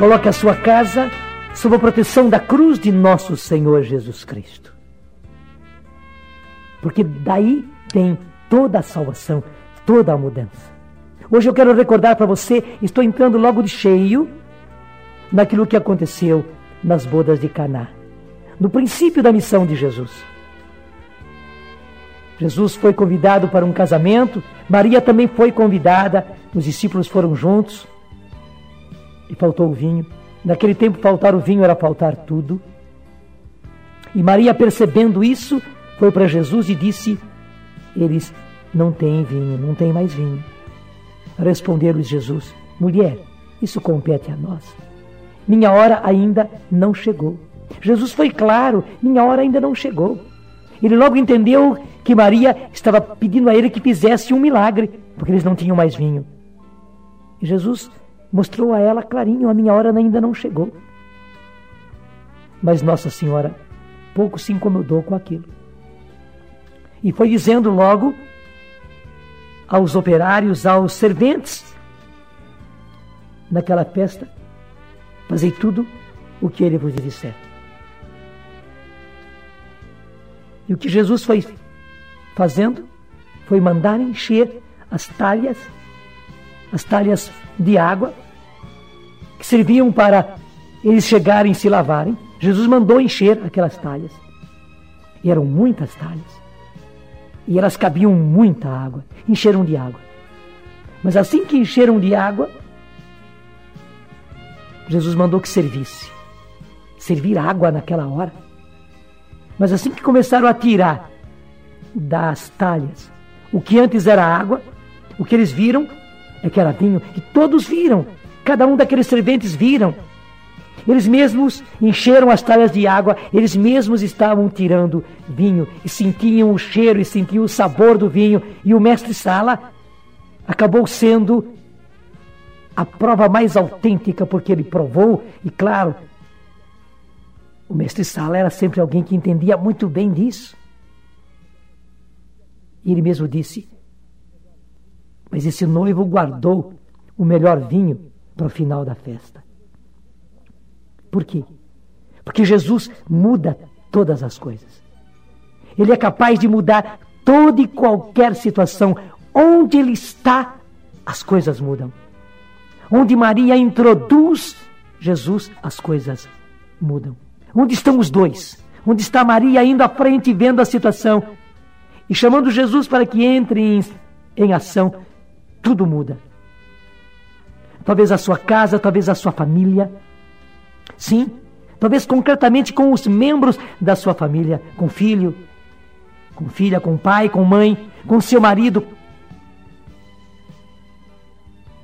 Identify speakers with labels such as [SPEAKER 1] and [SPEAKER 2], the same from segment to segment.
[SPEAKER 1] Coloque a sua casa sob a proteção da cruz de nosso Senhor Jesus Cristo. Porque daí tem toda a salvação, toda a mudança. Hoje eu quero recordar para você, estou entrando logo de cheio naquilo que aconteceu nas bodas de Caná, no princípio da missão de Jesus. Jesus foi convidado para um casamento, Maria também foi convidada, os discípulos foram juntos e faltou o vinho. Naquele tempo, faltar o vinho era faltar tudo. E Maria, percebendo isso, foi para Jesus e disse: Eles não têm vinho, não têm mais vinho. Respondeu-lhes Jesus: Mulher, isso compete a nós. Minha hora ainda não chegou. Jesus foi claro: minha hora ainda não chegou. Ele logo entendeu que Maria estava pedindo a ele que fizesse um milagre, porque eles não tinham mais vinho. E Jesus mostrou a ela clarinho: a minha hora ainda não chegou. Mas Nossa Senhora pouco se incomodou com aquilo. E foi dizendo logo aos operários, aos serventes naquela festa: Fazei tudo o que ele vos disser. E o que Jesus foi fazendo foi mandar encher as talhas, as talhas de água, que serviam para eles chegarem e se lavarem. Jesus mandou encher aquelas talhas. E eram muitas talhas. E elas cabiam muita água. Encheram de água. Mas assim que encheram de água, Jesus mandou que servisse. Servir água naquela hora. Mas assim que começaram a tirar das talhas o que antes era água, o que eles viram que era vinho. E todos viram. Cada um daqueles serventes viram. Eles mesmos encheram as talhas de água, eles mesmos estavam tirando vinho e sentiam o cheiro e sentiam o sabor do vinho. E o mestre Sala acabou sendo a prova mais autêntica, porque ele provou, e claro, o mestre Sala era sempre alguém que entendia muito bem disso. E ele mesmo disse: Mas esse noivo guardou o melhor vinho para o final da festa. Por quê? Porque Jesus muda todas as coisas. Ele é capaz de mudar toda e qualquer situação. Onde ele está, as coisas mudam. Onde Maria introduz Jesus, as coisas mudam. Onde estão os dois? Onde está Maria indo à frente, vendo a situação e chamando Jesus para que entre em, em ação? Tudo muda. Talvez a sua casa, talvez a sua família. Sim, talvez concretamente com os membros da sua família, com filho, com filha, com pai, com mãe, com seu marido.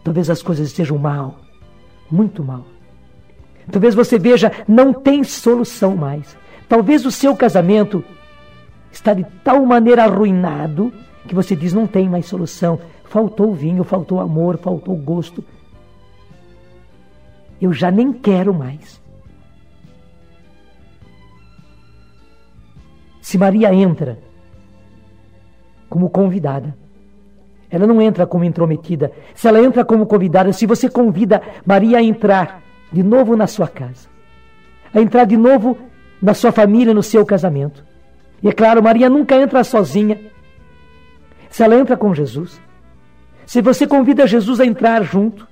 [SPEAKER 1] Talvez as coisas estejam mal, muito mal. Talvez você veja, não tem solução mais. Talvez o seu casamento está de tal maneira arruinado que você diz não tem mais solução. Faltou vinho, faltou amor, faltou gosto. Eu já nem quero mais. Se Maria entra como convidada, ela não entra como intrometida. Se ela entra como convidada, se você convida Maria a entrar de novo na sua casa, a entrar de novo na sua família, no seu casamento. E é claro, Maria nunca entra sozinha. Se ela entra com Jesus, se você convida Jesus a entrar junto,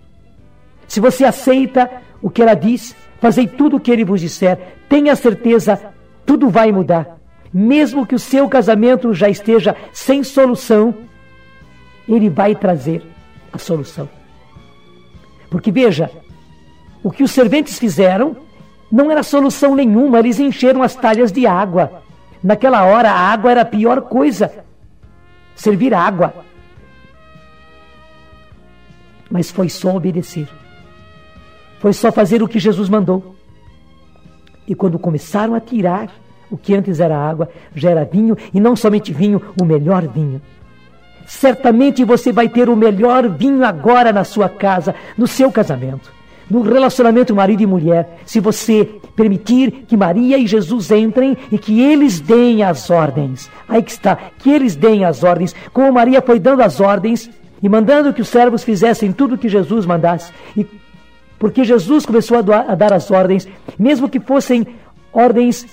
[SPEAKER 1] se você aceita o que ela diz, fazei tudo o que ele vos disser, tenha certeza, tudo vai mudar. Mesmo que o seu casamento já esteja sem solução, ele vai trazer a solução. Porque veja, o que os serventes fizeram não era solução nenhuma, eles encheram as talhas de água. Naquela hora, a água era a pior coisa. Servir água. Mas foi só obedecer. Foi só fazer o que Jesus mandou. E quando começaram a tirar o que antes era água, já era vinho, e não somente vinho, o melhor vinho. Certamente você vai ter o melhor vinho agora na sua casa, no seu casamento, no relacionamento marido e mulher, se você permitir que Maria e Jesus entrem e que eles deem as ordens. Aí que está, que eles deem as ordens, como Maria foi dando as ordens e mandando que os servos fizessem tudo o que Jesus mandasse. E Porque Jesus começou a dar as ordens, mesmo que fossem ordens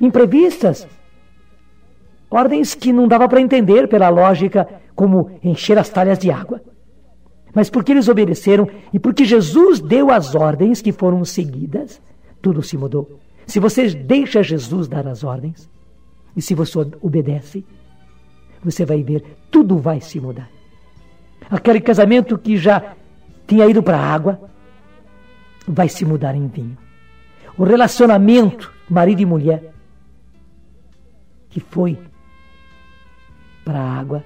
[SPEAKER 1] imprevistas, ordens que não dava para entender pela lógica, como encher as talhas de água. Mas porque eles obedeceram e porque Jesus deu as ordens que foram seguidas, tudo se mudou. Se você deixa Jesus dar as ordens, e se você obedece, você vai ver, tudo vai se mudar. Aquele casamento que já tinha ido para a água, vai se mudar em vinho. O relacionamento marido e mulher, que foi para a água,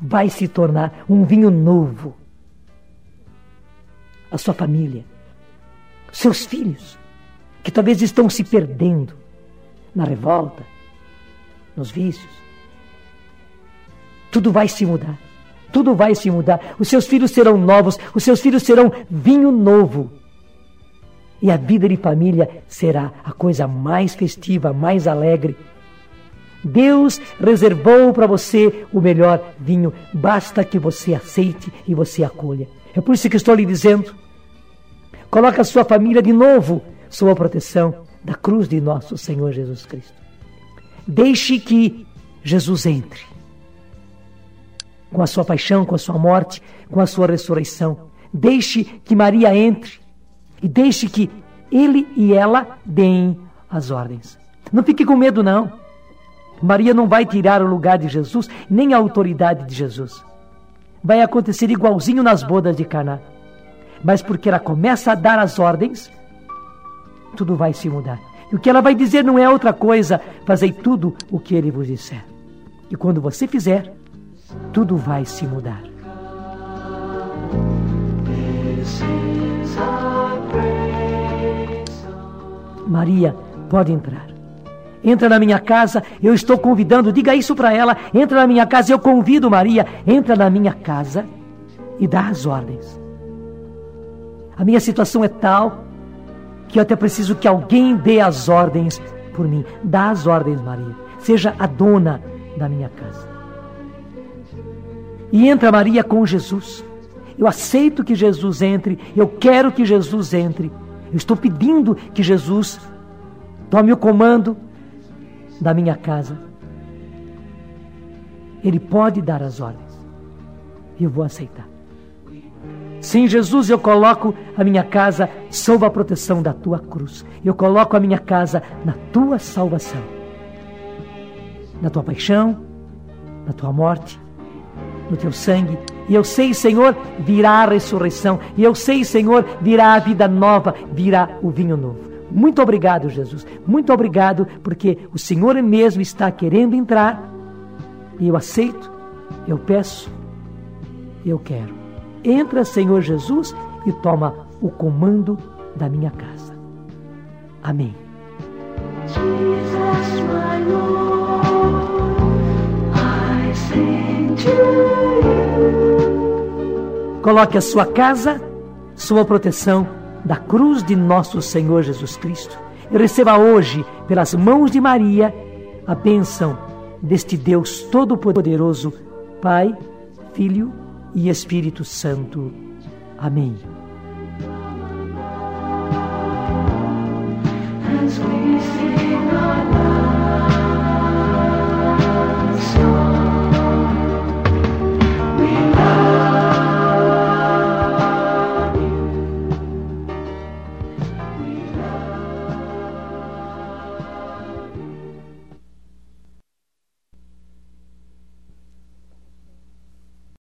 [SPEAKER 1] vai se tornar um vinho novo. A sua família, seus filhos, que talvez estão se perdendo na revolta, nos vícios. Tudo vai se mudar. Tudo vai se mudar. Os seus filhos serão novos, os seus filhos serão vinho novo. E a vida de família será a coisa mais festiva, mais alegre. Deus reservou para você o melhor vinho, basta que você aceite e você acolha. É por isso que estou lhe dizendo: coloque a sua família de novo sob a proteção da cruz de nosso Senhor Jesus Cristo. Deixe que Jesus entre com a sua paixão, com a sua morte, com a sua ressurreição. Deixe que Maria entre e deixe que ele e ela deem as ordens. Não fique com medo, não. Maria não vai tirar o lugar de Jesus, nem a autoridade de Jesus. Vai acontecer igualzinho nas bodas de Caná. Mas porque ela começa a dar as ordens, tudo vai se mudar. E o que ela vai dizer não é outra coisa, fazei tudo o que ele vos disser. E quando você fizer, tudo vai se mudar. Maria, pode entrar. Entra na minha casa, eu estou convidando, diga isso para ela. Entra na minha casa, eu convido Maria. Entra na minha casa e dá as ordens. A minha situação é tal que eu até preciso que alguém dê as ordens por mim. Dá as ordens, Maria. Seja a dona da minha casa. E entra Maria com Jesus. Eu aceito que Jesus entre, eu quero que Jesus entre. Eu estou pedindo que Jesus tome o comando da minha casa. Ele pode dar as ordens. E eu vou aceitar. Sim, Jesus, eu coloco a minha casa sob a proteção da tua cruz. Eu coloco a minha casa na tua salvação, na tua paixão, na tua morte, no teu sangue. E eu sei, Senhor, virá a ressurreição. E eu sei, Senhor, virá a vida nova, virá o vinho novo. Muito obrigado, Jesus. Muito obrigado, porque o Senhor mesmo está querendo entrar. E eu aceito, eu peço, eu quero. Entra, Senhor Jesus, e toma o comando da minha casa. Amém. Jesus, my Lord, I sing to you. Coloque a sua casa sua proteção da cruz de nosso Senhor Jesus Cristo e receba hoje, pelas mãos de Maria, a bênção deste Deus Todo-Poderoso, Pai, Filho e Espírito Santo. Amém.